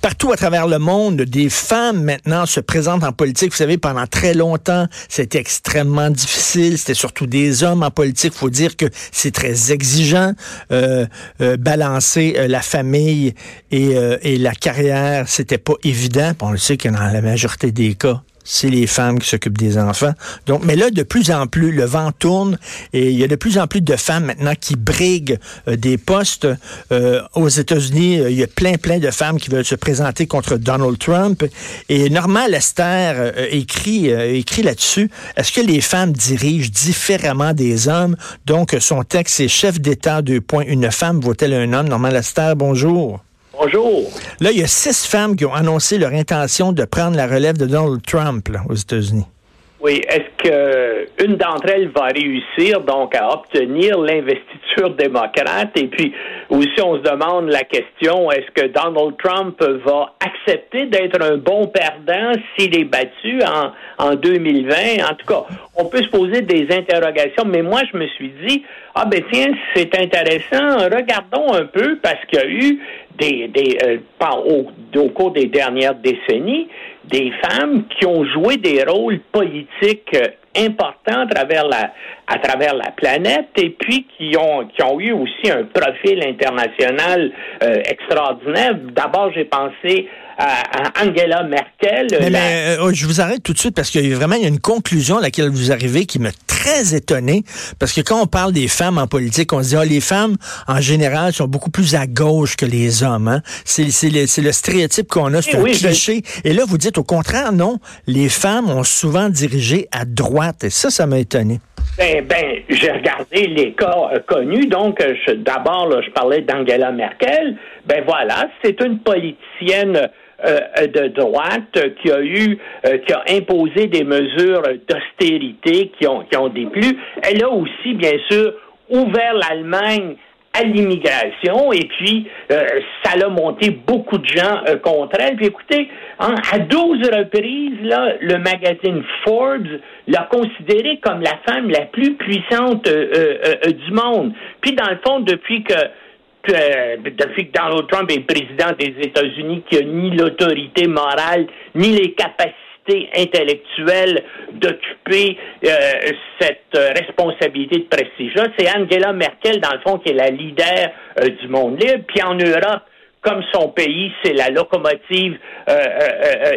partout à travers le monde, des femmes maintenant se présentent en politique. Vous savez, pendant très longtemps, c'était extrêmement difficile. C'était surtout des hommes en politique. faut dire que c'est très exigeant, euh, euh, balancer euh, la famille et, et la carrière. C'était pas évident. On le sait que dans la majorité des cas, c'est les femmes qui s'occupent des enfants. Donc, mais là, de plus en plus, le vent tourne et il y a de plus en plus de femmes maintenant qui briguent euh, des postes. Euh, aux États-Unis, euh, il y a plein, plein de femmes qui veulent se présenter contre Donald Trump. Et Normand Lester écrit, écrit là-dessus. Est-ce que les femmes dirigent différemment des hommes? Donc, son texte, c'est chef d'État, deux points, une femme vaut-elle un homme? Normand Lester, bonjour. Bonjour. Là, il y a six femmes qui ont annoncé leur intention de prendre la relève de Donald Trump aux États-Unis. Oui, est-ce que une d'entre elles va réussir donc à obtenir l'investiture démocrate? Et puis aussi on se demande la question est-ce que Donald Trump va accepter d'être un bon perdant s'il est battu en, en 2020 En tout cas, on peut se poser des interrogations, mais moi je me suis dit ah ben tiens, c'est intéressant, regardons un peu parce qu'il y a eu des, des euh, au, au cours des dernières décennies des femmes qui ont joué des rôles politiques euh, importants à travers la à travers la planète et puis qui ont qui ont eu aussi un profil international euh, extraordinaire. D'abord, j'ai pensé à, Angela Merkel. Mais, oh, je vous arrête tout de suite parce qu'il y a vraiment une conclusion à laquelle vous arrivez qui me très étonné parce que quand on parle des femmes en politique, on se dit ah, les femmes en général sont beaucoup plus à gauche que les hommes. Hein? C'est le, le, stéréotype qu'on a, c'est un cliché. Et là, vous dites au contraire, non, les femmes ont souvent dirigé à droite. Et ça, ça m'a étonné. Ben, ben, j'ai regardé les cas euh, connus. Donc, euh, d'abord, je parlais d'Angela Merkel. Ben voilà, c'est une politicienne euh, de droite qui a eu, euh, qui a imposé des mesures d'austérité qui ont, qui ont déplu. Elle a aussi, bien sûr, ouvert l'Allemagne à l'immigration et puis euh, ça a monté beaucoup de gens contre elle. Puis écoutez, hein, à 12 reprises, là, le magazine Forbes l'a considérée comme la femme la plus puissante du monde. Puis dans le fond, depuis que euh, depuis que Donald Trump est président des États-Unis, qui a ni l'autorité morale, ni les capacités intellectuelles d'occuper euh, cette euh, responsabilité de prestige C'est Angela Merkel, dans le fond, qui est la leader du monde libre. Puis en Europe, comme son pays, c'est la locomotive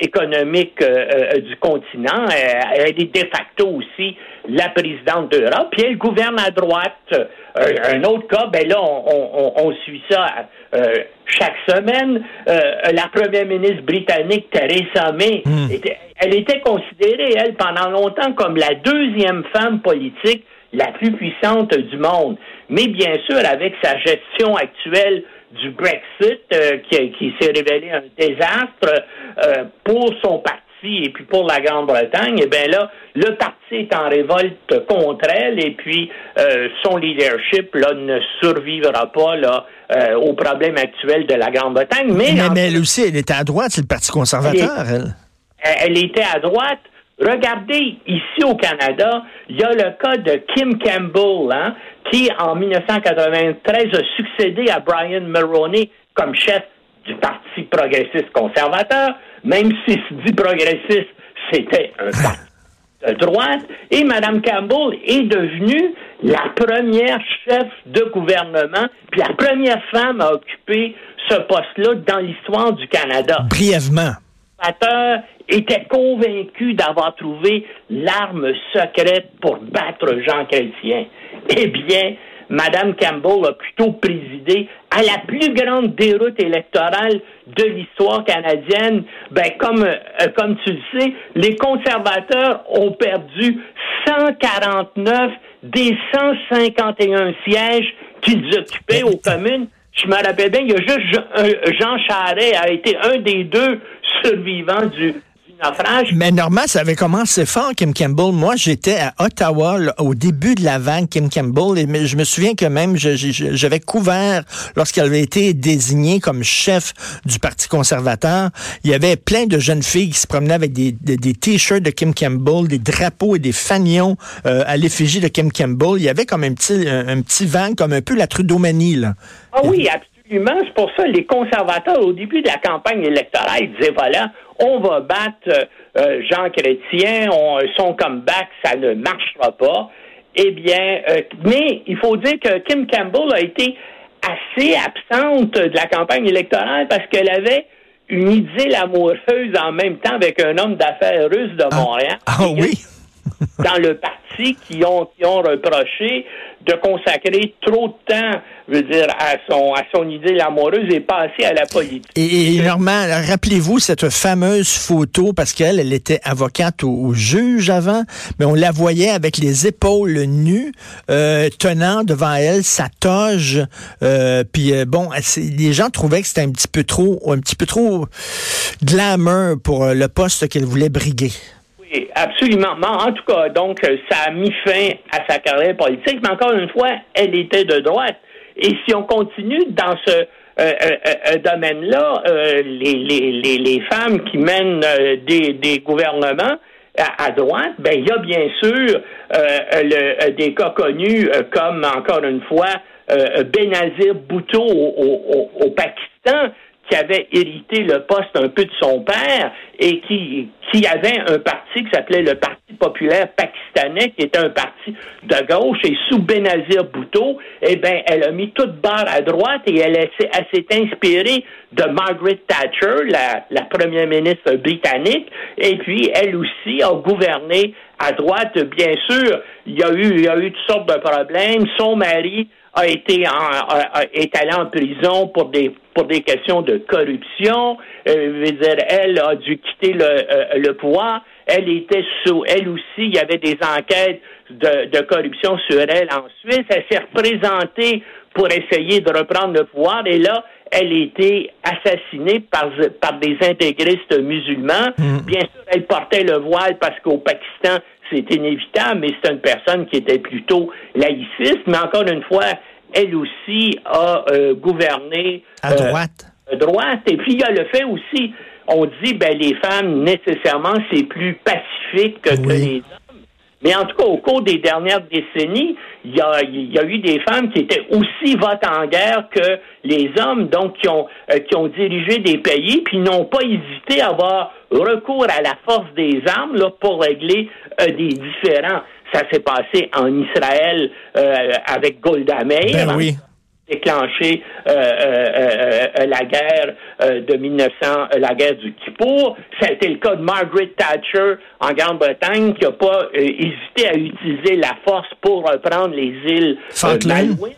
économique du continent. elle est de facto aussi la présidente d'Europe, puis elle gouverne à droite. Euh, un autre cas, ben là, on, suit ça euh, chaque semaine. Euh, la première ministre britannique, Theresa May, hmm. elle était considérée, elle, pendant longtemps comme la deuxième femme politique la plus puissante du monde. Mais bien sûr, avec sa gestion actuelle du Brexit, qui, qui s'est révélé un désastre pour son parti, et puis pour la Grande-Bretagne, eh bien là, le parti est en révolte contre elle et puis euh, son leadership là ne survivra pas là euh, aux problèmes actuels de la Grande-Bretagne. Mais, mais, elle aussi, elle était à droite, c'est le Parti conservateur, elle. Elle, était à droite. Regardez, ici au Canada, il y a le cas de Kim Campbell, hein, qui en 1993 a succédé à Brian Mulroney comme chef du Parti progressiste conservateur même si dit progressiste, c'était un parti de droite. Et Mme Campbell est devenue la première chef de gouvernement, puis la première femme à occuper ce poste-là dans l'histoire du Canada. Brièvement. Était convaincu d'avoir trouvé l'arme secrète pour battre Jean Chrétien. Eh bien, Mme Campbell a plutôt présidé à la plus grande déroute électorale de l'histoire canadienne. Ben, comme, euh, comme tu le sais, les conservateurs ont perdu 149 des 151 sièges qu'ils occupaient aux communes. Je me rappelle bien, il y a juste Jean Charest a été un des deux survivants du, mais normalement, ça avait commencé fort, Kim Campbell. Moi, j'étais à Ottawa au début de la vague Kim Campbell et je me souviens que même j'avais couvert lorsqu'elle avait été désignée comme chef du Parti conservateur. Il y avait plein de jeunes filles qui se promenaient avec des, t-shirts de Kim Campbell, des drapeaux et des fanions euh, à l'effigie de Kim Campbell. Il y avait comme un petit, un, petit vent, comme un peu la Trudeau-manie, là. Ah oui, absolument absolument. C'est pour ça les conservateurs, au début de la campagne électorale, ils disaient voilà, on va battre euh, Jean Chrétien, on, son comeback, ça ne marchera pas. Eh bien, euh, mais il faut dire que Kim Campbell a été assez absente de la campagne électorale parce qu'elle avait une idée amoureuse en même temps avec un homme d'affaires russe de ah. Montréal. Ah, oui? dans le parti qui ont, qui ont reproché de consacrer trop de temps, je veux dire, à son, à son idée amoureuse et passer à la politique. Et, Normand, rappelez-vous cette fameuse photo, parce qu'elle, elle était avocate au, juge avant, mais on la voyait avec les épaules nues, euh, tenant devant elle sa toge. Euh, puis euh, bon, les gens trouvaient que c'était un petit peu trop, un petit peu trop glamour pour le poste qu'elle voulait briguer absolument. En tout cas, donc, ça a mis fin à sa carrière politique, mais encore une fois, elle était de droite. Et si on continue dans ce euh, euh, euh, domaine-là, les, les, les, femmes qui mènent des, des gouvernements à, droite, ben il y a bien sûr des cas connus comme encore une fois Benazir Bhutto au, au Pakistan qui avait hérité le poste un peu de son père et qui, qui avait un parti qui s'appelait le Parti populaire pakistanais, qui était un parti de gauche, et sous Benazir Bhutto, eh ben, elle a mis toute barre à droite et elle, s'est inspirée de Margaret Thatcher, la, la première ministre britannique, et puis elle aussi a gouverné à droite, bien sûr. Il y a eu, il y a eu toutes sortes de problèmes. Son mari a été en, est allé en prison pour des pour des questions de corruption. Euh, dire, elle a dû quitter le, euh, le pouvoir. Elle était sous, elle aussi, il y avait des enquêtes de, de corruption sur elle en Suisse. Elle s'est représentée pour essayer de reprendre le pouvoir et là, elle a été assassinée par, par des intégristes musulmans. Mm. Bien sûr, elle portait le voile parce qu'au Pakistan, c'est inévitable, mais c'est une personne qui était plutôt laïciste. Mais encore une fois, elle aussi a euh, gouverné à euh, droite. droite. Et puis il y a le fait aussi, on dit ben les femmes nécessairement c'est plus pacifique que les hommes. Mais en tout cas, au cours des dernières décennies, il y a, y a eu des femmes qui étaient aussi votes en guerre que les hommes, donc qui ont, euh, qui ont dirigé des pays, puis n'ont pas hésité à avoir recours à la force des armes là, pour régler euh, des différends. Ça s'est passé en Israël euh, avec Golda Meir. Ben déclenché euh, euh, euh, la guerre de 1900, la guerre du Kippour. Ça a été le cas de Margaret Thatcher en Grande-Bretagne qui n'a pas hésité à utiliser la force pour reprendre les îles Malouines.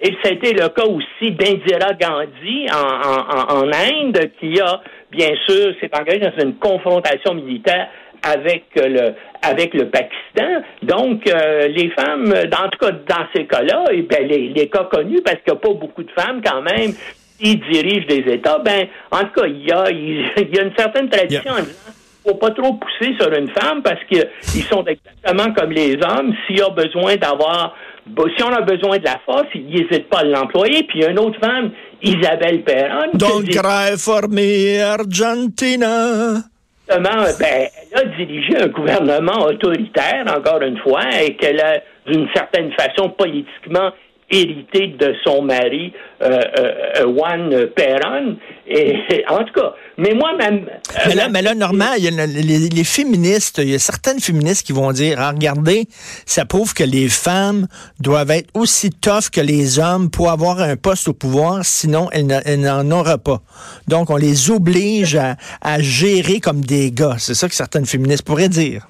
Et ça a été le cas aussi d'Indira Gandhi en, en, Inde qui a, bien sûr, s'est engagé dans une confrontation militaire avec le avec le Pakistan. Donc, euh, les femmes, en tout cas dans ces cas-là, et ben, les, les cas connus, parce qu'il n'y a pas beaucoup de femmes quand même qui dirigent des États, ben, en tout cas, il y a, il y a une certaine tradition en disant faut pas trop pousser sur une femme parce qu'ils sont exactement comme les hommes. S'il y a besoin d'avoir, si on a besoin de la force, ils n'hésitent pas à l'employer. Puis il y a une autre femme, Isabelle Perron. Don't cry for me, Argentina ben, elle a dirigé un gouvernement autoritaire, encore une fois, et qu'elle a, d'une certaine façon, politiquement hérité de son mari, euh, euh, Juan Perron. Et, en tout cas, mais moi même. Euh, mais là, mais là, Normand, il y a les, féministes, il y a certaines féministes qui vont dire, ah, regardez, ça prouve que les femmes doivent être aussi tough que les hommes pour avoir un poste au pouvoir, sinon elles n'en auraient pas. Donc, on les oblige à, à gérer comme des gars. C'est ça que certaines féministes pourraient dire.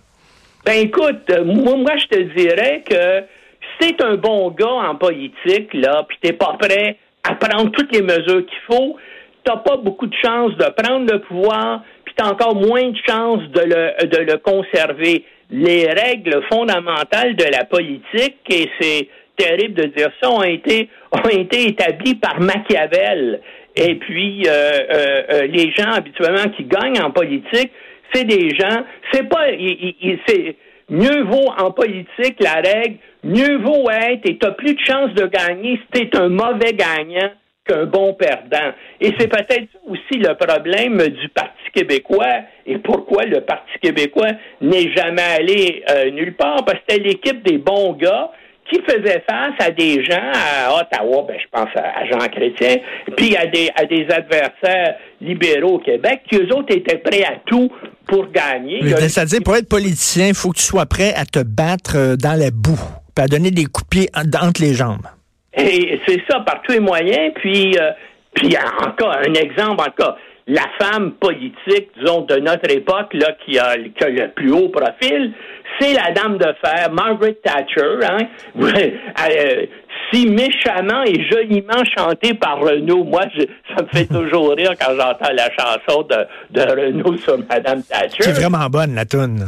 Ben écoute, moi, moi je te dirais que c'est un bon gars en politique, là, puis t'es pas prêt à prendre toutes les mesures qu'il faut, t'as pas beaucoup de chances de prendre le pouvoir, puis t'as encore moins de chances de le, de le conserver. Les règles fondamentales de la politique, et c'est terrible de dire ça, ont été, ont été établies par Machiavel. Et puis, euh, euh, euh, les gens habituellement qui gagnent en politique, c'est des gens, c'est pas, c'est, mieux vaut en politique la règle, mieux vaut être et tu plus de chances de gagner si tu un mauvais gagnant qu'un bon perdant. Et c'est peut-être aussi le problème du Parti québécois et pourquoi le Parti québécois n'est jamais allé euh, nulle part, parce que c'était l'équipe des bons gars qui faisait face à des gens à Ottawa, ben, je pense à Jean Chrétien, puis à des, à des adversaires libéraux au Québec, qui eux autres étaient prêts à tout pour gagner. C'est-à-dire, pour être politicien, il faut que tu sois prêt à te battre euh, dans la boue, puis à donner des coups de pied entre les jambes. Et c'est ça, par tous les moyens. Puis, euh, puis encore un exemple, encore la femme politique, disons, de notre époque, là, qui a, qui a le plus haut profil, c'est la dame de fer, Margaret Thatcher, hein, euh, si méchamment et joliment chantée par Renaud. Moi, ça me fait toujours rire quand j'entends la chanson de, de Renaud sur Madame Thatcher. C'est vraiment bonne, la tune.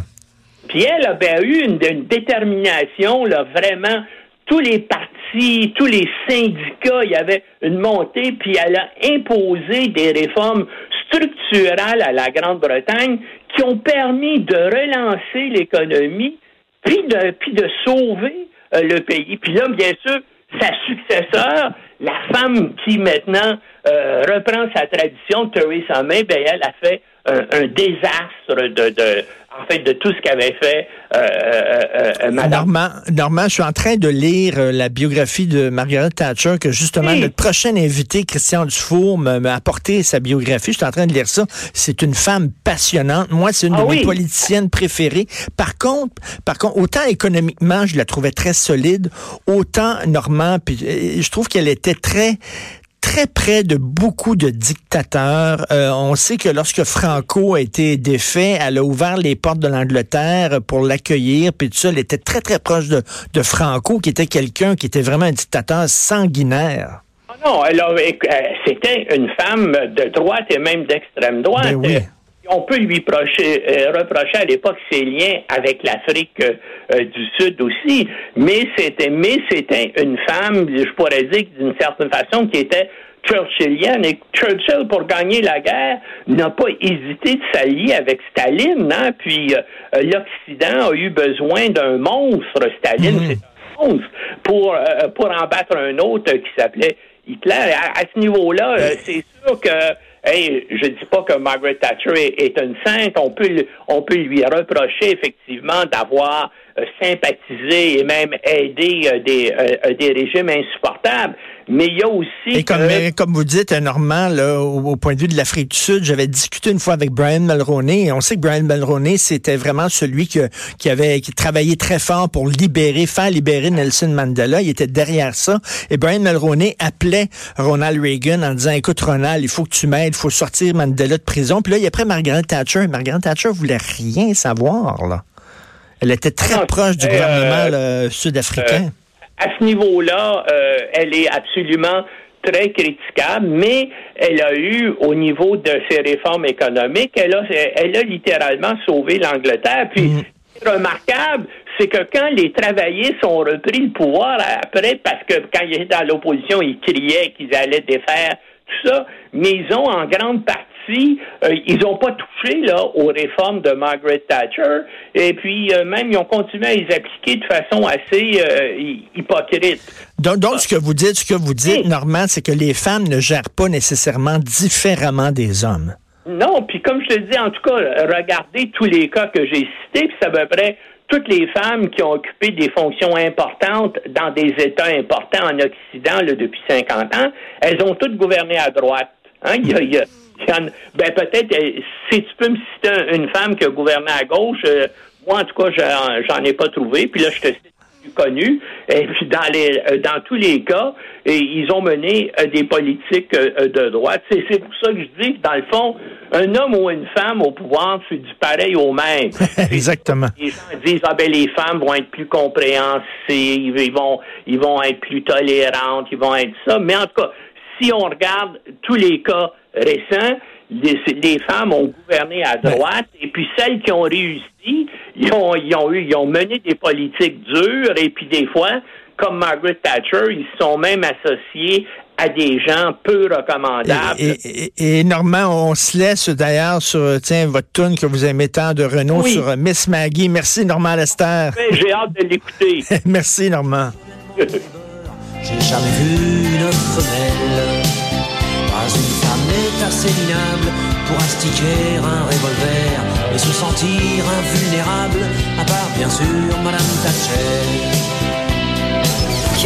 Puis elle avait eu une, une détermination, là, vraiment, tous les partis, tous les syndicats, il y avait une montée, puis elle a imposé des réformes structurelles à la Grande-Bretagne qui ont permis de relancer l'économie, puis de, puis de sauver euh, le pays. Puis là, bien sûr, sa successeur, la femme qui maintenant euh, reprend sa tradition, Theresa May, ben, elle a fait un, désastre de, de, en fait, de tout ce qu'avait fait euh, euh, euh Madame. Normand, je suis en train de lire la biographie de Margaret Thatcher, que justement notre prochain invité, Christian Dufour, m'a apporté sa biographie. Je suis en train de lire ça. C'est une femme passionnante. Moi, c'est une ah de mes politiciennes préférées. Par contre, par contre, autant économiquement, je la trouvais très solide, autant Normand, puis je trouve qu'elle était très très près de beaucoup de dictateurs. Euh, on sait que lorsque Franco a été défait, elle a ouvert les portes de l'Angleterre pour l'accueillir, puis tout ça, elle était très très proche de, de Franco, qui était quelqu'un qui était vraiment un dictateur sanguinaire. Ah non, elle euh, c'était une femme de droite et même d'extrême droite. Ben oui. On peut lui euh, reprocher à l'époque ses liens avec l'Afrique du Sud aussi, mais c'était mais c'était une femme, je pourrais dire d'une certaine façon, qui était churchillienne. Et Churchill, pour gagner la guerre, n'a pas hésité de s'allier avec Staline. Hein? Puis euh, l'Occident a eu besoin d'un monstre. Staline, mhm. c'est un monstre pour, euh, pour en battre un autre qui s'appelait Hitler. À, ce niveau-là, euh, c'est sûr que Hey, je dis pas que Margaret Thatcher est, une sainte. On peut, on peut lui reprocher effectivement d'avoir sympathisé et même aidé des, des régimes insupportables. Mais il y a aussi. Et comme, comme vous dites, Normand, là, au, point de vue de l'Afrique du Sud, j'avais discuté une fois avec Brian Mulroney. Et on sait que Brian Mulroney, c'était vraiment celui que, qui avait qui travaillait très fort pour libérer, faire libérer Nelson Mandela. Il était derrière ça. Et Brian Mulroney appelait Ronald Reagan en disant Écoute, Ronald, il faut que tu m'aides, il faut sortir Mandela de prison. Puis là, il y a après Margaret Thatcher. Margaret Thatcher voulait rien savoir, là. Elle était très ah proche du gouvernement euh, sud-africain. Euh, à ce niveau-là, euh, elle est absolument très critiquable, mais elle a eu, au niveau de ses réformes économiques, elle a, elle a littéralement sauvé l'Angleterre. Puis, mm. ce qui est remarquable, c'est que quand les travailleurs sont repris le pouvoir après, parce que quand ils étaient dans l'opposition, ils criaient qu'ils allaient défaire tout ça, mais ils ont en grande partie euh, ils n'ont pas touché là, aux réformes de Margaret Thatcher, et puis euh, même ils ont continué à les appliquer de façon assez euh, hypocrite. Donc, donc, ce que vous dites, ce que vous dites, Normand, c'est que les femmes ne gèrent pas nécessairement différemment des hommes. Non, puis comme je te dis, en tout cas, regardez tous les cas que j'ai cités, puis c'est à peu près toutes les femmes qui ont occupé des fonctions importantes dans des États importants en Occident depuis 50 ans, elles ont toutes gouverné à droite. Hein? Il, y a, ben peut-être, euh, si tu peux me citer une femme qui a gouverné à gauche, euh, moi en tout cas, j'en ai pas trouvé. Puis là, je te cite plus connu. Et puis dans les euh, dans tous les cas, ils ont mené des politiques de droite. C'est pour ça que je dis que dans le fond, un homme ou une femme au pouvoir, c'est du pareil au même. Exactement. Les gens disent ah ben les femmes vont être plus compréhensives, ils vont ils vont être plus tolérantes, ils vont être ça. Mais en tout cas, si on regarde tous les cas récents, les, femmes ont gouverné à droite, et puis celles qui ont réussi, ils ont, ont, eu, ils ont mené des politiques dures, et puis des fois, comme Margaret Thatcher, ils sont même associés à des gens peu recommandables. Et, et, Normand, on se laisse d'ailleurs sur tiens, votre tune que vous aimez tant de Renault sur euh, Miss Maggie. Merci Normand Lester. J'ai hâte de l'écouter. Merci Normand. J'ai jamais vu une femelle une femme n'est assez minable pour astiquer un revolver et se sentir invulnérable, à part bien sûr Madame Thatcher.